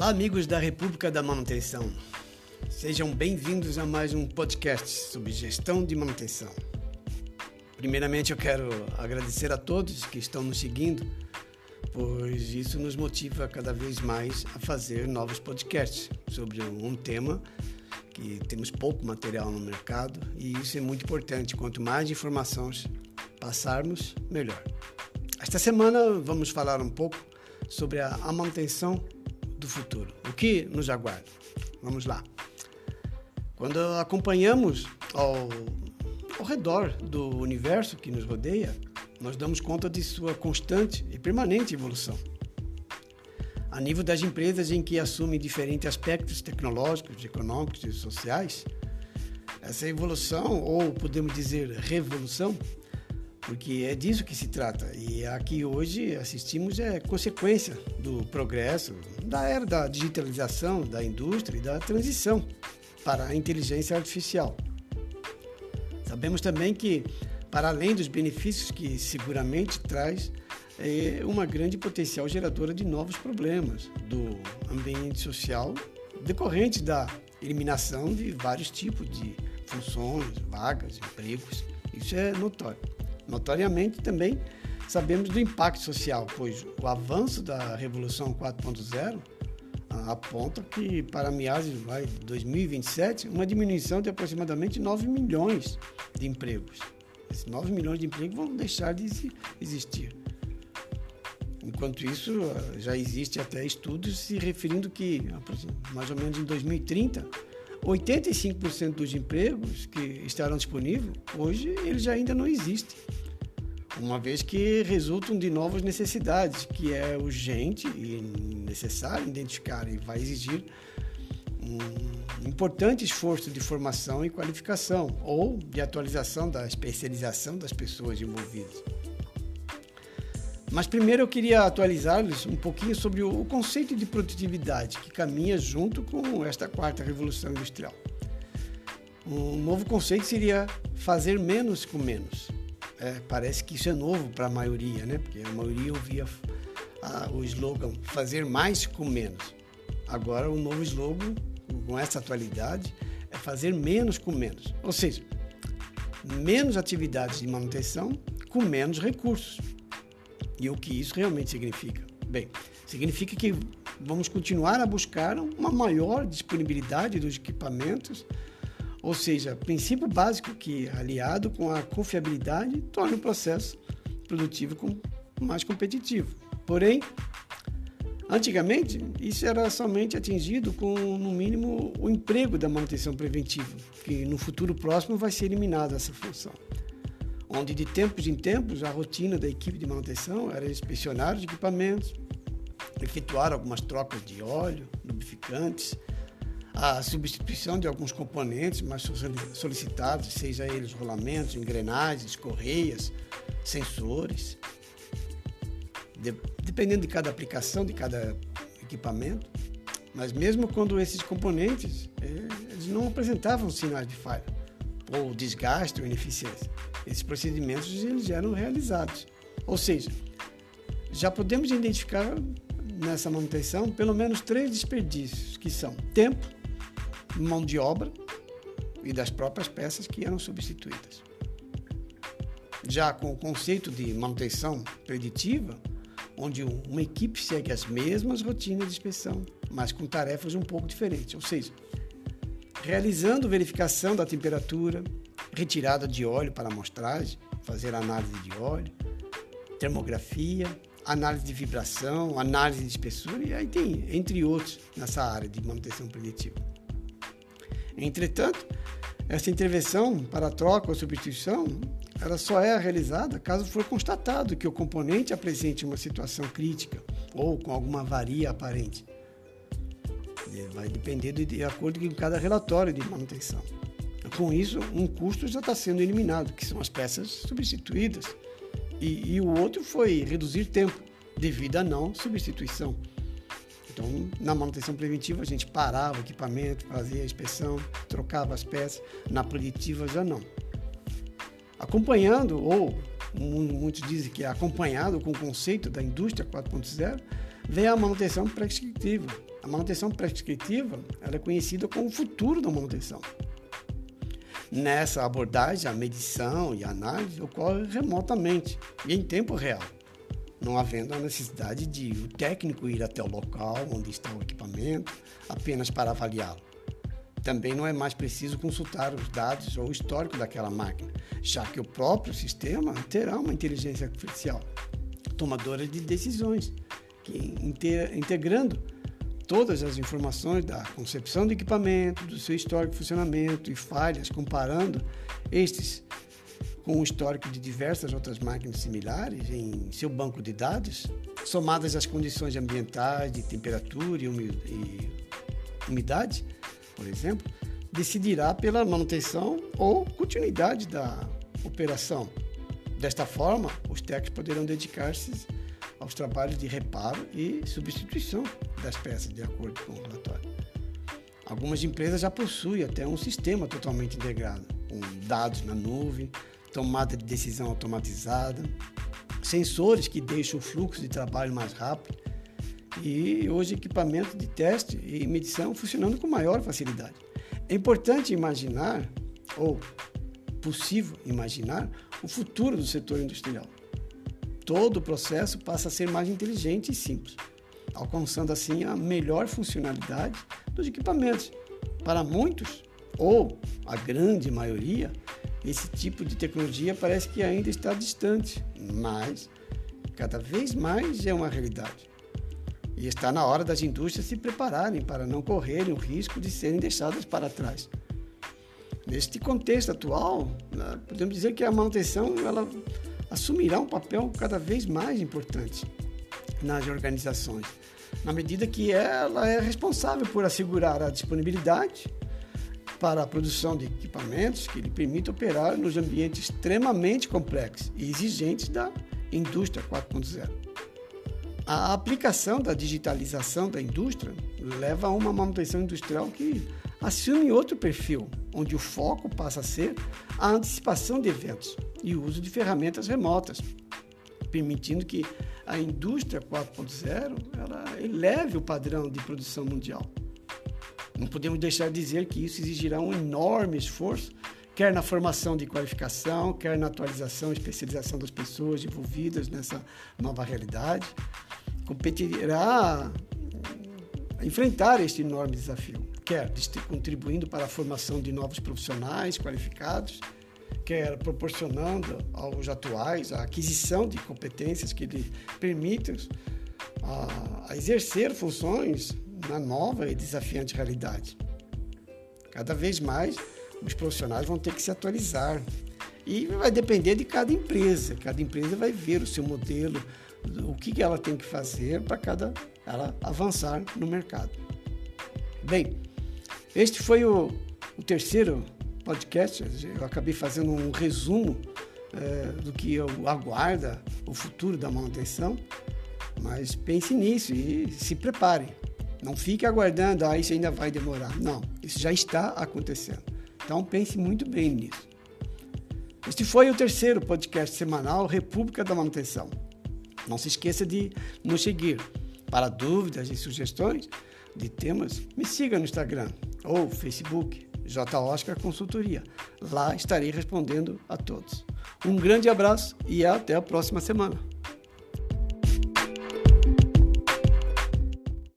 Olá, amigos da República da Manutenção. Sejam bem-vindos a mais um podcast sobre gestão de manutenção. Primeiramente, eu quero agradecer a todos que estão nos seguindo, pois isso nos motiva cada vez mais a fazer novos podcasts sobre um tema que temos pouco material no mercado e isso é muito importante. Quanto mais informações passarmos, melhor. Esta semana vamos falar um pouco sobre a manutenção do futuro. O que nos aguarda? Vamos lá. Quando acompanhamos ao, ao redor do universo que nos rodeia, nós damos conta de sua constante e permanente evolução. A nível das empresas em que assumem diferentes aspectos tecnológicos, econômicos e sociais, essa evolução, ou podemos dizer revolução, porque é disso que se trata. E aqui hoje assistimos é consequência do progresso, da era da digitalização da indústria e da transição para a inteligência artificial. Sabemos também que, para além dos benefícios que seguramente traz, é uma grande potencial geradora de novos problemas do ambiente social decorrentes da eliminação de vários tipos de funções, vagas, empregos. Isso é notório. Notoriamente também sabemos do impacto social, pois o avanço da Revolução 4.0 aponta que para meados de 2027, uma diminuição de aproximadamente 9 milhões de empregos. Esses 9 milhões de empregos vão deixar de existir. Enquanto isso, já existe até estudos se referindo que, mais ou menos em 2030, 85% dos empregos que estarão disponíveis, hoje eles ainda não existem uma vez que resultam de novas necessidades, que é urgente e necessário identificar e vai exigir um importante esforço de formação e qualificação ou de atualização da especialização das pessoas envolvidas. Mas primeiro eu queria atualizar-lhes um pouquinho sobre o conceito de produtividade que caminha junto com esta quarta revolução industrial. Um novo conceito seria fazer menos com menos. É, parece que isso é novo para a maioria, né? Porque a maioria ouvia a, o slogan fazer mais com menos. Agora o novo slogan, com essa atualidade, é fazer menos com menos. Ou seja, menos atividades de manutenção com menos recursos. E o que isso realmente significa? Bem, significa que vamos continuar a buscar uma maior disponibilidade dos equipamentos ou seja, princípio básico que, aliado com a confiabilidade, torna o processo produtivo mais competitivo. Porém, antigamente, isso era somente atingido com, no mínimo, o emprego da manutenção preventiva, que no futuro próximo vai ser eliminada essa função. Onde, de tempos em tempos, a rotina da equipe de manutenção era inspecionar os equipamentos, efetuar algumas trocas de óleo, lubrificantes, a substituição de alguns componentes mais solicitados, seja eles rolamentos, engrenagens, correias, sensores. De, dependendo de cada aplicação, de cada equipamento. Mas mesmo quando esses componentes eh, eles não apresentavam sinais de falha ou desgaste ou ineficiência, esses procedimentos eles eram realizados. Ou seja, já podemos identificar nessa manutenção pelo menos três desperdícios, que são tempo, mão de obra e das próprias peças que eram substituídas. Já com o conceito de manutenção preditiva, onde uma equipe segue as mesmas rotinas de inspeção, mas com tarefas um pouco diferentes, ou seja, realizando verificação da temperatura, retirada de óleo para amostragem, fazer análise de óleo, termografia, análise de vibração, análise de espessura e aí tem entre outros nessa área de manutenção preditiva. Entretanto, essa intervenção para troca ou substituição ela só é realizada caso for constatado que o componente apresente uma situação crítica ou com alguma avaria aparente. Vai depender de, acordo com cada relatório de manutenção. Com isso, um custo já está sendo eliminado, que são as peças substituídas, e, e o outro foi reduzir tempo devido à não substituição. Então, na manutenção preventiva, a gente parava o equipamento, fazia a inspeção, trocava as peças. Na preditiva, já não. Acompanhando, ou muitos dizem que é acompanhado com o conceito da indústria 4.0, vem a manutenção prescritiva, A manutenção prescritiva ela é conhecida como o futuro da manutenção. Nessa abordagem, a medição e a análise ocorre remotamente e em tempo real, não havendo a necessidade de o técnico ir até o local onde está o equipamento apenas para avaliá-lo. Também não é mais preciso consultar os dados ou o histórico daquela máquina, já que o próprio sistema terá uma inteligência artificial tomadora de decisões, que integrando todas as informações da concepção do equipamento, do seu histórico de funcionamento e falhas, comparando estes com o histórico de diversas outras máquinas similares em seu banco de dados, somadas às condições ambientais de temperatura e umidade, por exemplo, decidirá pela manutenção ou continuidade da operação. Desta forma, os técnicos poderão dedicar-se aos trabalhos de reparo e substituição das peças, de acordo com o relatório. Algumas empresas já possuem até um sistema totalmente integrado, com dados na nuvem, tomada de decisão automatizada, sensores que deixam o fluxo de trabalho mais rápido e hoje equipamentos de teste e medição funcionando com maior facilidade. É importante imaginar, ou possível imaginar, o futuro do setor industrial todo o processo passa a ser mais inteligente e simples, alcançando assim a melhor funcionalidade dos equipamentos. Para muitos, ou a grande maioria, esse tipo de tecnologia parece que ainda está distante, mas cada vez mais é uma realidade. E está na hora das indústrias se prepararem para não correrem o risco de serem deixadas para trás. Neste contexto atual, né, podemos dizer que a manutenção ela assumirá um papel cada vez mais importante nas organizações, na medida que ela é responsável por assegurar a disponibilidade para a produção de equipamentos que lhe permitam operar nos ambientes extremamente complexos e exigentes da indústria 4.0. A aplicação da digitalização da indústria leva a uma manutenção industrial que assume outro perfil, onde o foco passa a ser a antecipação de eventos e o uso de ferramentas remotas, permitindo que a indústria 4.0 ela eleve o padrão de produção mundial. Não podemos deixar de dizer que isso exigirá um enorme esforço, quer na formação de qualificação, quer na atualização e especialização das pessoas envolvidas nessa nova realidade. Competirá enfrentar este enorme desafio quer contribuindo para a formação de novos profissionais qualificados, quer proporcionando aos atuais a aquisição de competências que lhe permitam a, a exercer funções na nova e desafiante realidade. Cada vez mais os profissionais vão ter que se atualizar e vai depender de cada empresa. Cada empresa vai ver o seu modelo, o que ela tem que fazer para cada ela avançar no mercado. Bem, este foi o, o terceiro podcast. Eu acabei fazendo um resumo é, do que eu aguarda o futuro da manutenção. Mas pense nisso e se prepare. Não fique aguardando, ah, isso ainda vai demorar. Não, isso já está acontecendo. Então pense muito bem nisso. Este foi o terceiro podcast semanal República da Manutenção. Não se esqueça de nos seguir. Para dúvidas e sugestões de temas, me siga no Instagram ou Facebook, J. Oscar Consultoria. Lá estarei respondendo a todos. Um grande abraço e até a próxima semana.